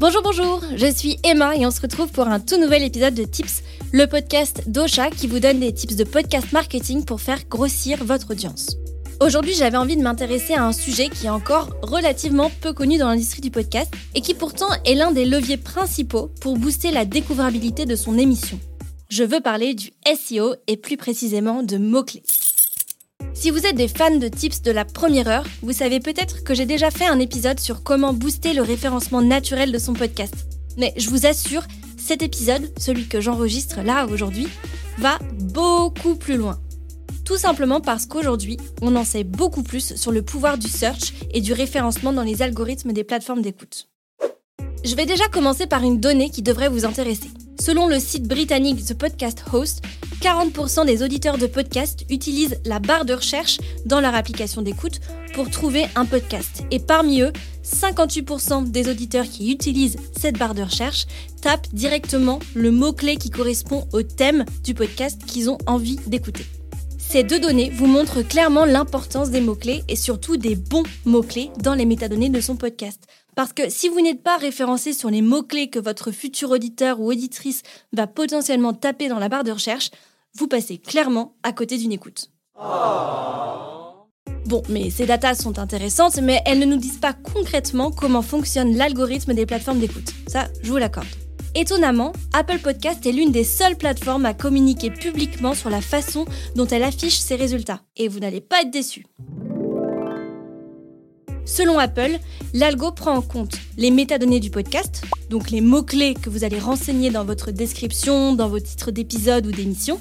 Bonjour, bonjour, je suis Emma et on se retrouve pour un tout nouvel épisode de Tips, le podcast d'Ocha qui vous donne des tips de podcast marketing pour faire grossir votre audience. Aujourd'hui, j'avais envie de m'intéresser à un sujet qui est encore relativement peu connu dans l'industrie du podcast et qui pourtant est l'un des leviers principaux pour booster la découvrabilité de son émission. Je veux parler du SEO et plus précisément de mots-clés. Si vous êtes des fans de tips de la première heure, vous savez peut-être que j'ai déjà fait un épisode sur comment booster le référencement naturel de son podcast. Mais je vous assure, cet épisode, celui que j'enregistre là aujourd'hui, va beaucoup plus loin. Tout simplement parce qu'aujourd'hui, on en sait beaucoup plus sur le pouvoir du search et du référencement dans les algorithmes des plateformes d'écoute. Je vais déjà commencer par une donnée qui devrait vous intéresser. Selon le site britannique The Podcast Host, 40% des auditeurs de podcast utilisent la barre de recherche dans leur application d'écoute pour trouver un podcast. Et parmi eux, 58% des auditeurs qui utilisent cette barre de recherche tapent directement le mot-clé qui correspond au thème du podcast qu'ils ont envie d'écouter. Ces deux données vous montrent clairement l'importance des mots-clés et surtout des bons mots-clés dans les métadonnées de son podcast. Parce que si vous n'êtes pas référencé sur les mots-clés que votre futur auditeur ou auditrice va potentiellement taper dans la barre de recherche, vous passez clairement à côté d'une écoute. Bon, mais ces datas sont intéressantes, mais elles ne nous disent pas concrètement comment fonctionne l'algorithme des plateformes d'écoute. Ça, je vous l'accorde. Étonnamment, Apple Podcast est l'une des seules plateformes à communiquer publiquement sur la façon dont elle affiche ses résultats. Et vous n'allez pas être déçus. Selon Apple, l'algo prend en compte les métadonnées du podcast, donc les mots-clés que vous allez renseigner dans votre description, dans vos titres d'épisode ou d'émission,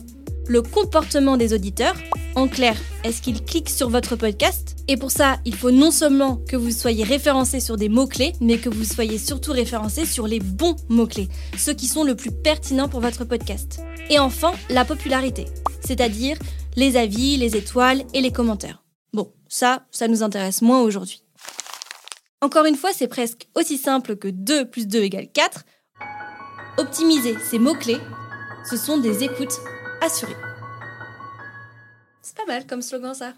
le comportement des auditeurs, en clair, est-ce qu'ils cliquent sur votre podcast? Et pour ça, il faut non seulement que vous soyez référencé sur des mots-clés, mais que vous soyez surtout référencé sur les bons mots-clés, ceux qui sont le plus pertinents pour votre podcast. Et enfin, la popularité, c'est-à-dire les avis, les étoiles et les commentaires. Bon, ça, ça nous intéresse moins aujourd'hui. Encore une fois, c'est presque aussi simple que 2 plus 2 égale 4. Optimiser ces mots-clés, ce sont des écoutes assurées. C'est pas mal comme slogan ça.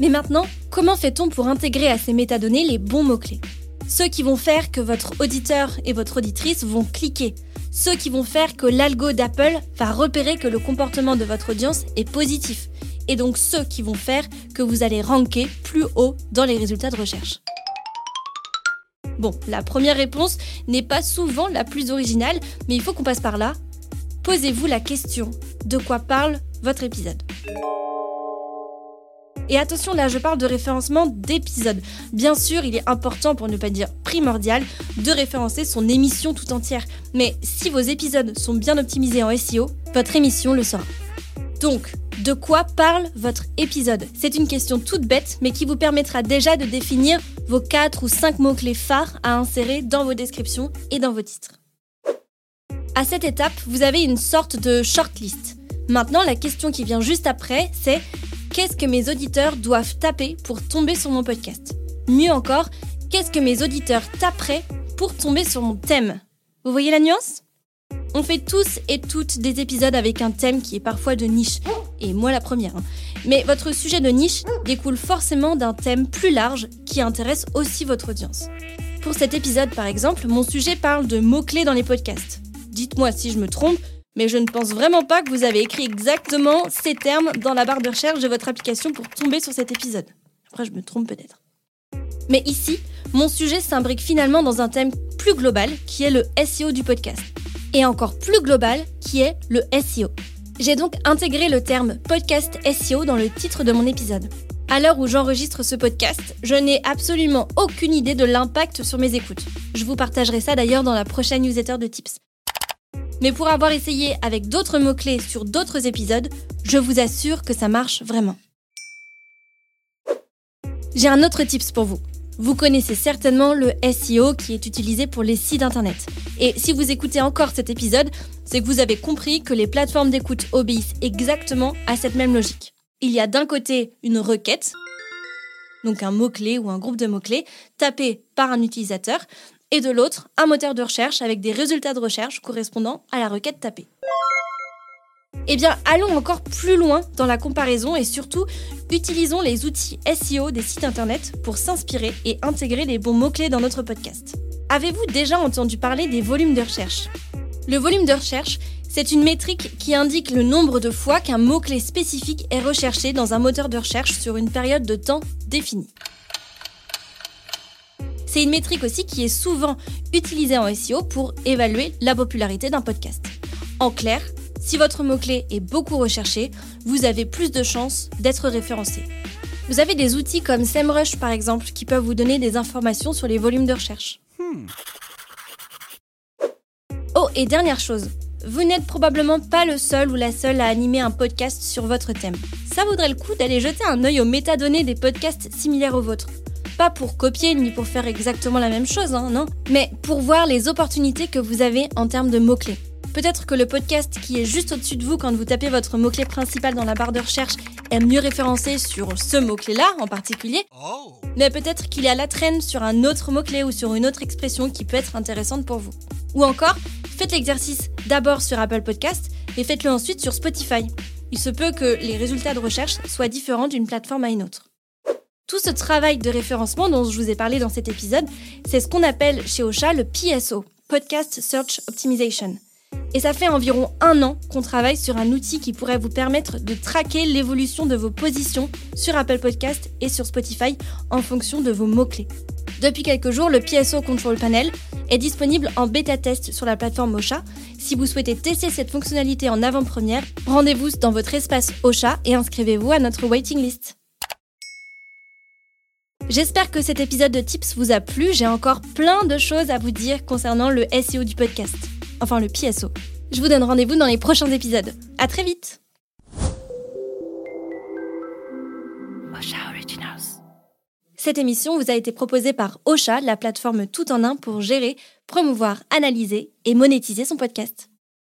Mais maintenant, comment fait-on pour intégrer à ces métadonnées les bons mots-clés? Ceux qui vont faire que votre auditeur et votre auditrice vont cliquer. Ceux qui vont faire que l'algo d'Apple va repérer que le comportement de votre audience est positif et donc ceux qui vont faire que vous allez ranker plus haut dans les résultats de recherche. Bon, la première réponse n'est pas souvent la plus originale, mais il faut qu'on passe par là. Posez-vous la question, de quoi parle votre épisode? Et attention, là, je parle de référencement d'épisodes. Bien sûr, il est important, pour ne pas dire primordial, de référencer son émission tout entière. Mais si vos épisodes sont bien optimisés en SEO, votre émission le sera. Donc, de quoi parle votre épisode? C'est une question toute bête, mais qui vous permettra déjà de définir vos 4 ou 5 mots-clés phares à insérer dans vos descriptions et dans vos titres. À cette étape, vous avez une sorte de shortlist. Maintenant, la question qui vient juste après, c'est qu'est-ce que mes auditeurs doivent taper pour tomber sur mon podcast? Mieux encore, qu'est-ce que mes auditeurs taperaient pour tomber sur mon thème? Vous voyez la nuance? On fait tous et toutes des épisodes avec un thème qui est parfois de niche, et moi la première. Hein. Mais votre sujet de niche découle forcément d'un thème plus large qui intéresse aussi votre audience. Pour cet épisode par exemple, mon sujet parle de mots-clés dans les podcasts. Dites-moi si je me trompe, mais je ne pense vraiment pas que vous avez écrit exactement ces termes dans la barre de recherche de votre application pour tomber sur cet épisode. Après, je me trompe peut-être. Mais ici, mon sujet s'imbrique finalement dans un thème plus global qui est le SEO du podcast et encore plus global qui est le SEO. J'ai donc intégré le terme podcast SEO dans le titre de mon épisode. À l'heure où j'enregistre ce podcast, je n'ai absolument aucune idée de l'impact sur mes écoutes. Je vous partagerai ça d'ailleurs dans la prochaine newsletter de tips. Mais pour avoir essayé avec d'autres mots-clés sur d'autres épisodes, je vous assure que ça marche vraiment. J'ai un autre tips pour vous. Vous connaissez certainement le SEO qui est utilisé pour les sites internet. Et si vous écoutez encore cet épisode, c'est que vous avez compris que les plateformes d'écoute obéissent exactement à cette même logique. Il y a d'un côté une requête, donc un mot-clé ou un groupe de mots-clés, tapé par un utilisateur, et de l'autre, un moteur de recherche avec des résultats de recherche correspondant à la requête tapée. Eh bien, allons encore plus loin dans la comparaison et surtout, utilisons les outils SEO des sites internet pour s'inspirer et intégrer les bons mots-clés dans notre podcast. Avez-vous déjà entendu parler des volumes de recherche? Le volume de recherche, c'est une métrique qui indique le nombre de fois qu'un mot-clé spécifique est recherché dans un moteur de recherche sur une période de temps définie. C'est une métrique aussi qui est souvent utilisée en SEO pour évaluer la popularité d'un podcast. En clair, si votre mot-clé est beaucoup recherché, vous avez plus de chances d'être référencé. Vous avez des outils comme SEMrush par exemple qui peuvent vous donner des informations sur les volumes de recherche. Hmm. Oh, et dernière chose, vous n'êtes probablement pas le seul ou la seule à animer un podcast sur votre thème. Ça vaudrait le coup d'aller jeter un œil aux métadonnées des podcasts similaires aux vôtres. Pas pour copier ni pour faire exactement la même chose, hein, non, mais pour voir les opportunités que vous avez en termes de mots-clés. Peut-être que le podcast qui est juste au-dessus de vous quand vous tapez votre mot-clé principal dans la barre de recherche est mieux référencé sur ce mot-clé-là en particulier. Oh. Mais peut-être qu'il est à la traîne sur un autre mot-clé ou sur une autre expression qui peut être intéressante pour vous. Ou encore, faites l'exercice d'abord sur Apple Podcast et faites-le ensuite sur Spotify. Il se peut que les résultats de recherche soient différents d'une plateforme à une autre. Tout ce travail de référencement dont je vous ai parlé dans cet épisode, c'est ce qu'on appelle chez Ocha le PSO, Podcast Search Optimization. Et ça fait environ un an qu'on travaille sur un outil qui pourrait vous permettre de traquer l'évolution de vos positions sur Apple Podcast et sur Spotify en fonction de vos mots-clés. Depuis quelques jours, le PSO Control Panel est disponible en bêta test sur la plateforme Ocha. Si vous souhaitez tester cette fonctionnalité en avant-première, rendez-vous dans votre espace Ocha et inscrivez-vous à notre waiting list. J'espère que cet épisode de Tips vous a plu. J'ai encore plein de choses à vous dire concernant le SEO du podcast. Enfin, le PSO. Je vous donne rendez-vous dans les prochains épisodes. À très vite Cette émission vous a été proposée par Ocha, la plateforme tout en un pour gérer, promouvoir, analyser et monétiser son podcast.